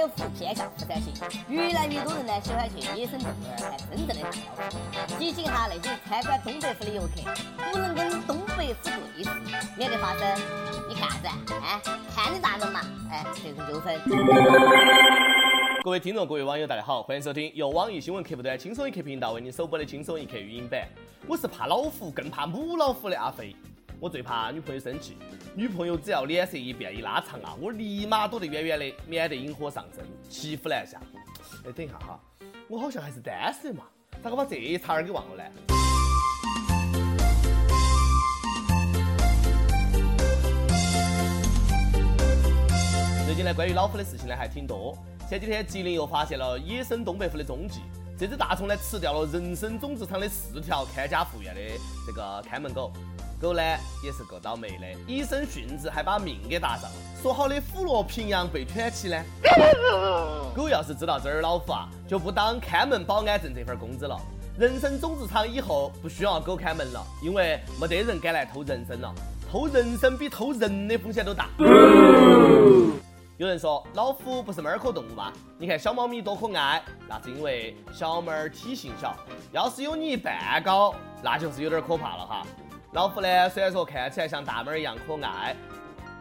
有福偏向福才行。越来越多人呢喜欢去野生动物园看真正的大老虎，提醒哈那些参观东北虎的游客，不能跟东北虎对视，免得发生你看噻，哎，看你大人嘛，哎，这种纠纷。各位听众，各位网友，大家好，欢迎收听由网易新闻客户端轻松一刻频道为您首播的轻松一刻语音版。我是怕老虎，更怕母老虎的阿飞。我最怕女朋友生气，女朋友只要脸色一变一拉长啊，我立马躲得远远的，免得引火上身，骑虎难下。哎，等一下哈，我好像还是单身嘛，咋个把这一茬儿给忘了呢？最近呢，关于老虎的事情呢还挺多。前几天，吉林又发现了野生东北虎的踪迹。这只大虫呢，吃掉了人参种植场的四条看家护院的这个看门狗。狗呢，也是够倒霉的，一身殉职，还把命给搭上了。说好的虎落平阳被犬欺呢？狗要是知道这儿老虎啊，就不当看门保安挣这份工资了。人参种植场以后不需要狗看门了，因为没得人敢来偷人参了。偷人参比偷人的风险都大。有人说老虎不是猫科动物吗？你看小猫咪多可爱，那是因为小猫儿体型小。要是有你一半高，那就是有点可怕了哈。老虎呢，虽然说看起来像大猫一样可爱，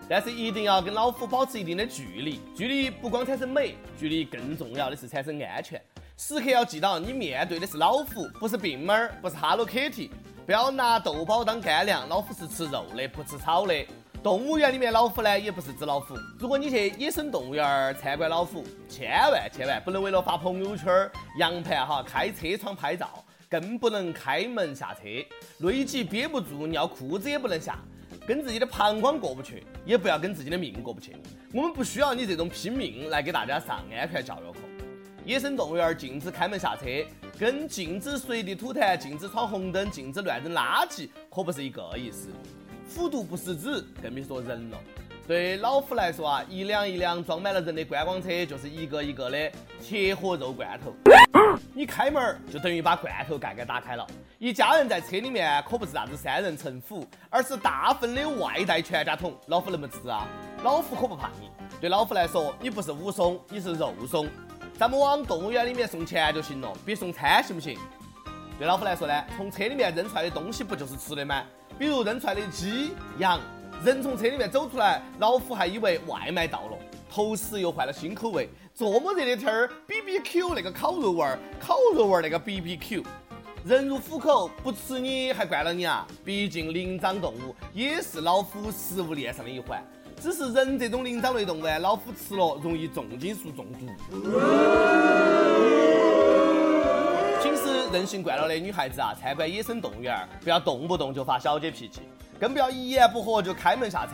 但是一定要跟老虎保持一定的距离。距离不光产生美，距离更重要的是产生安全。时刻要记到，你面对的是老虎，不是病猫，不是 Hello Kitty。不要拿豆包当干粮，老虎是吃肉的，不吃草的。动物园里面老虎呢，也不是纸老虎。如果你去野生动物园参观老虎，千万千万不能为了发朋友圈、扬盘哈，开车窗拍照，更不能开门下车，累挤憋不住尿裤子也不能下，跟自己的膀胱过不去，也不要跟自己的命过不去。我们不需要你这种拼命来给大家上安全教育课。野生动物园禁止开门下车，跟禁止随地吐痰、禁止闯红灯、禁止乱扔垃圾，可不是一个意思。虎毒不食子，更别说人了。对老虎来说啊，一辆一辆装满了人的观光车，就是一个一个的铁盒肉罐头。你开门就等于把罐头盖盖打开了。一家人在车里面可不是啥子三人成虎，而是大份的外带全家桶。老虎能不吃啊？老虎可不怕你。对老虎来说，你不是武松，你是肉松。咱们往动物园里面送钱就行了，别送餐行不行？对老虎来说呢，从车里面扔出来的东西不就是吃的吗？比如扔出来的鸡、羊，人从车里面走出来，老虎还以为外卖到了，头时又换了新口味。这么热的天儿，B B Q 那个烤肉味儿，烤肉味儿那个 B B Q，人如虎口不吃你还惯了你啊？毕竟灵长动物也是老虎食物链上的一环，只是人这种灵长类动物，老虎吃了容易重金属中毒。平时任性惯了的女孩子啊，参观野生动物园不要动不动就发小姐脾气，更不要一言不合就开门下车。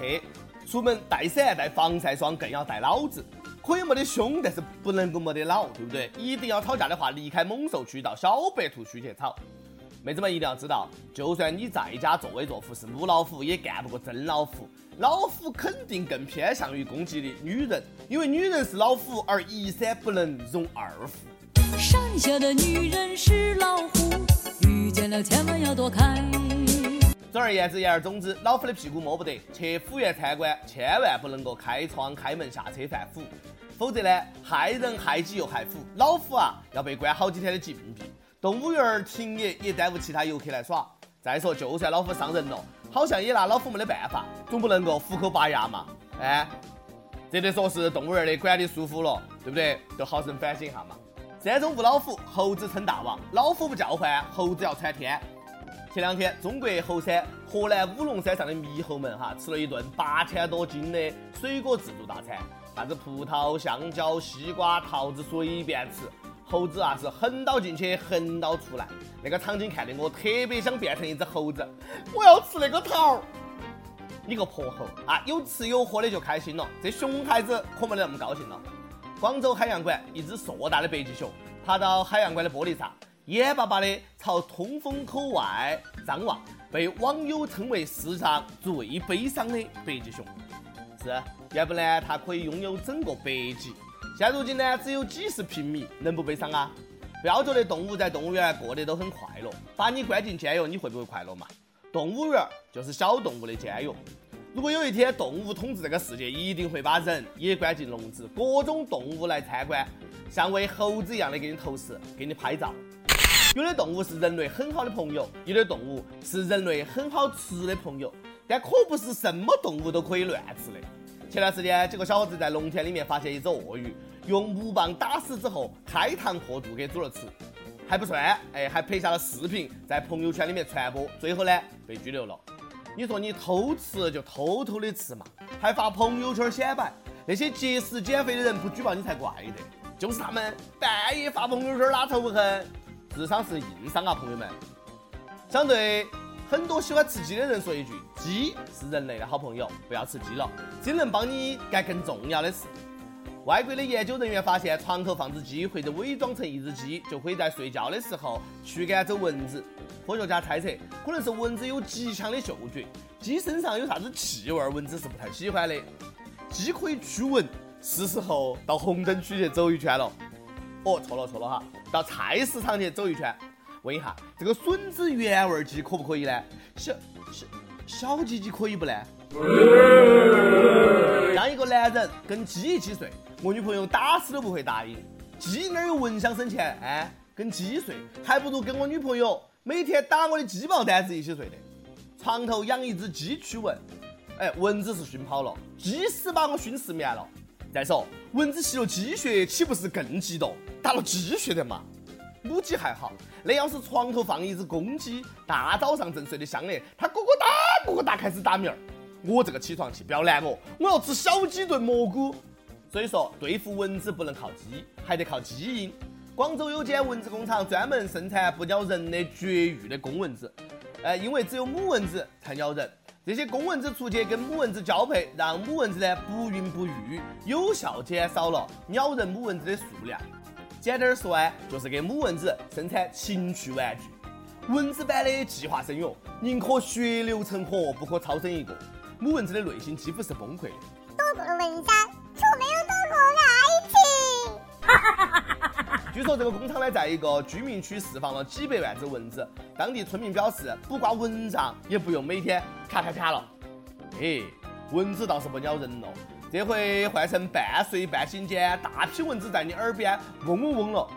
出门带伞、带防晒霜，更要带脑子。可以没得凶，但是不能够没得脑，对不对？一定要吵架的话，离开猛兽区到小白兔区去吵。妹子们一定要知道，就算你在家作威作福是母老虎，也干不过真老虎。老虎肯定更偏向于攻击的女人，因为女人是老虎，而一山不能容二虎。山下的女人是老虎，遇见了千万要躲开。总而言之，言而总之，老虎的屁股摸不得。去虎园参观，千万不能够开窗开门下车犯虎，否则呢，害人害己又害虎。老虎啊，要被关好几天的禁闭。动物园停业也耽误其他游客来耍。再说，就算老虎伤人了，好像也拿老虎没得办法，总不能够虎口拔牙嘛？哎，这得说是动物园的管理疏忽了，对不对？都好生反省一下嘛。山中无老虎，猴子称大王。老虎不叫唤，猴子要窜天。前两天，中国猴山河南五龙山上的猕猴们哈吃了一顿八千多斤的水果自助大餐，啥子葡萄、香蕉、西瓜、桃子随便吃。猴子啊是横倒进去，横倒出来，那个场景看得我特别想变成一只猴子。我要吃那个桃儿。你个泼猴啊！有吃有喝的就开心了，这熊孩子可没得那么高兴了。广州海洋馆一只硕大的北极熊爬到海洋馆的玻璃上，眼巴巴的朝通风口外张望，被网友称为世上最悲伤的北极熊。是，要不呢它可以拥有整个北极，现如今呢只有几十平米，能不悲伤啊？不要觉得动物在动物园过得都很快乐，把你关进监狱，你会不会快乐嘛？动物园就是小动物的监狱。如果有一天动物统治这个世界，一定会把人也关进笼子，各种动物来参观，像喂猴子一样的给你投食，给你拍照。有的动物是人类很好的朋友，有的动物是人类很好吃的朋友，但可不是什么动物都可以乱吃的。前段时间，几个小伙子在农田里面发现一只鳄鱼，用木棒打死之后，开膛破肚给煮了吃，还不算，哎，还拍下了视频，在朋友圈里面传播，最后呢被拘留了。你说你偷吃就偷偷的吃嘛，还发朋友圈显摆，那些节食减肥的人不举报你才怪的，就是他们半夜发朋友圈拉仇恨。智商是硬伤啊，朋友们！想对很多喜欢吃鸡的人说一句：鸡是人类的好朋友，不要吃鸡了，鸡能帮你干更重要的事。外国的研究人员发现，床头放只鸡或者伪装成一只鸡，就可以在睡觉的时候驱赶走蚊子。科学家猜测，可能是蚊子有极强的嗅觉，鸡身上有啥子气味，蚊子是不太喜欢的。鸡可以驱蚊，是时候到红灯区去走一圈了。哦，错了错了哈，到菜市场去走一圈，问一下这个笋子原味鸡可不可以呢？小小小鸡鸡可以不呢？让一个男人跟鸡一起睡，我女朋友打死都不会答应。鸡哪有蚊香省钱？哎，跟鸡睡还不如跟我女朋友每天打我的鸡毛掸子一起睡的。床头养一只鸡驱蚊，哎，蚊子是熏跑了，鸡屎把我熏失眠了。再说，蚊子吸了鸡血，岂不是更激动？打了鸡血的嘛？母鸡还好，那要是床头放一只公鸡，大早上正睡得香呢，它咕咕哒咕咕哒开始打鸣儿。我这个起床气，不要拦我，我要吃小鸡炖蘑菇。所以说，对付蚊子不能靠鸡，还得靠基因。广州有间蚊子工厂，专门生产不咬人的绝育的公蚊子。呃，因为只有母蚊子才咬人。这些公蚊子出去跟母蚊子交配，让母蚊子呢不孕不育，有效减少了咬人母蚊子的数量。简单说啊，就是给母蚊子生产情趣玩具。蚊子般的计划生育，宁可血流成河，不可超生一个。母蚊子的内心几乎是崩溃的。躲过了蚊香，却没有躲过爱情。据说这个工厂呢，在一个居民区释放了几百万只蚊子。当地村民表示，不挂蚊帐也不用每天咔咔咔了。哎，蚊子倒是不咬人了，这回换成半睡半醒间，大批蚊子在你耳边嗡嗡嗡了。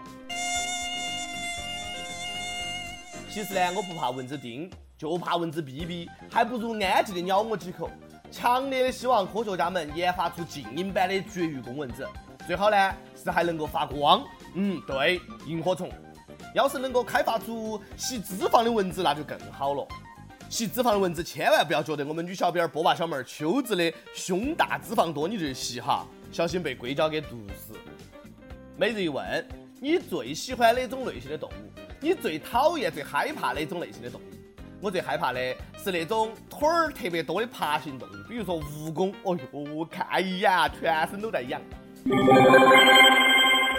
其实呢，我不怕蚊子叮，就怕蚊子哔哔，还不如安静的咬我几口。强烈的希望科学家们研发出静音版的绝育公蚊子，最好呢是还能够发光。嗯，对，萤火虫。要是能够开发出吸脂肪的蚊子，那就更好了。吸脂肪的蚊子千万不要觉得我们女小编波霸小妹儿秋子的胸大脂肪多你就吸哈，小心被硅胶给毒死。每日一问：你最喜欢哪种类型的动物？你最讨厌、最害怕哪种类型的动物？我最害怕的是那种腿儿特别多的爬行动物，比如说蜈蚣。哦哟，看一眼，全身都在痒。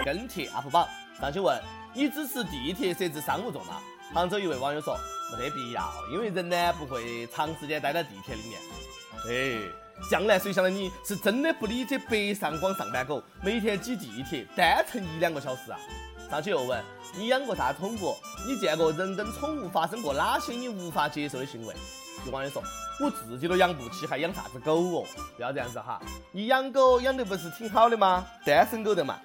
跟帖 UP 榜上去问。你支持地铁设置商务座吗？杭州一位网友说没得必要，因为人呢不会长时间待在地铁里面。哎，江南水乡的你是真的不理解北上广上班狗每天挤地铁单程一两个小时啊？上去又问你养过啥宠物？你见过人跟宠物发生过哪些你无法接受的行为？有网友说我自己都养不起，还养啥子狗哦？不要这样子哈，你养狗养的不是挺好的吗？单身狗的嘛。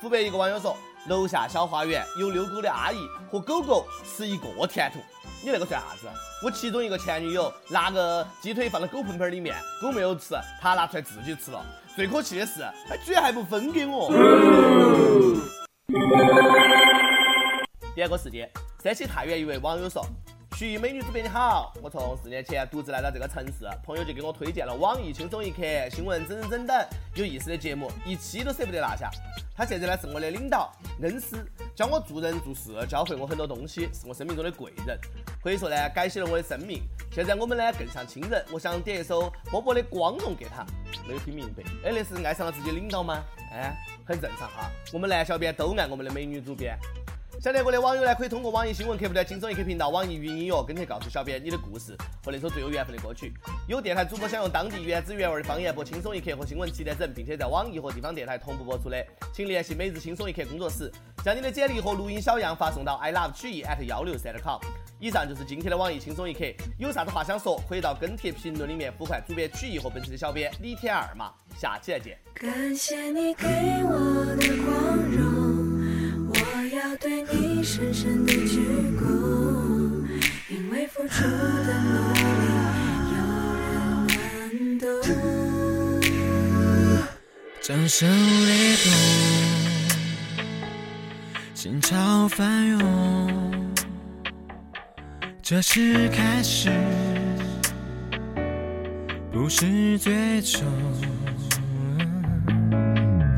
湖北一个网友说。楼下小花园有遛狗的阿姨和狗狗吃一个甜筒，你那个算啥子？我其中一个前女友拿个鸡腿放到狗盆盆里面，狗没有吃，她拿出来自己吃了。最可气的是，她居然还不分给我。第二个事件，山西太原一位网友说。徐美女主编你好，我从四年前独自来到这个城市，朋友就给我推荐了网易轻松一刻、新闻整整整等有意思的节目，一期都舍不得落下。他现在呢是我的领导、恩师，教我做人做事，教会我很多东西，是我生命中的贵人。可以说呢，改写了我的生命。现在我们呢更像亲人。我想点一首波波的《光荣》给他，没有听明白。哎，那是爱上了自己领导吗？哎，很正常哈。我们男小编都爱我们的美女主编。想听过的网友呢，可以通过网易新闻客户端“轻松一刻”频道、网易云音乐跟帖告诉小编你的故事和那首最有缘分的歌曲。有电台主播想用当地原汁原味的方言播《轻松一刻》和新闻七点整，并且在网易和地方电台同步播出的，请联系每日轻松一刻工作室，将你的简历和录音小样发送到 i love 曲艺 at 幺六三 com。以上就是今天的网易轻松一刻，有啥子话想说，可以到跟帖评论里面呼唤主编曲艺和本期的小编李天二嘛。下期再见。感谢你给我的光荣，我对你深深的鞠躬，因为付出的努力，有人能懂。掌声雷动，心潮翻涌，这是开始，不是最终。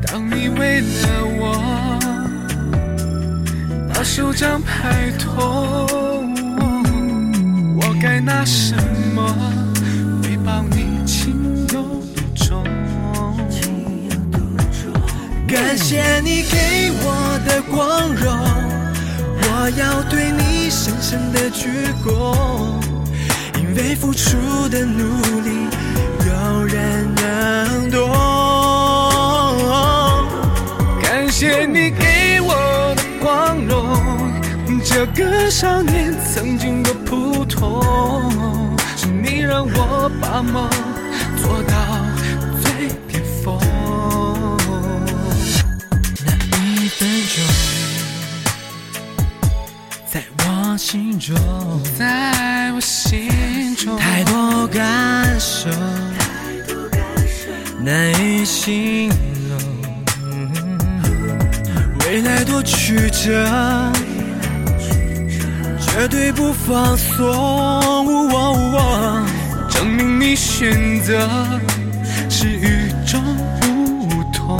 当你为了我手掌拍痛，我该拿什么回报你情有独钟？感谢你给我的光荣，我要对你深深的鞠躬，因为付出的努力，有人能懂。这个少年曾经的普通，是你让我把梦做到最巅峰。那一分钟，在我心中，在我心中，太多感受，难以形容。未来多曲折，绝对不放松。证明你选择是与众不同。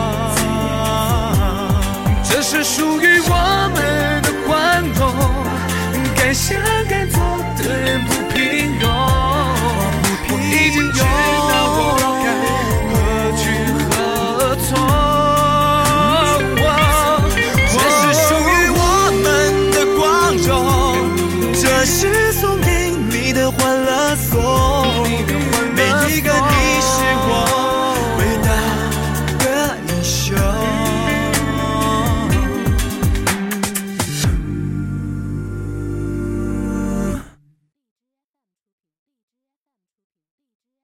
这属于我们的光荣，该想该做的人不平庸，不平庸。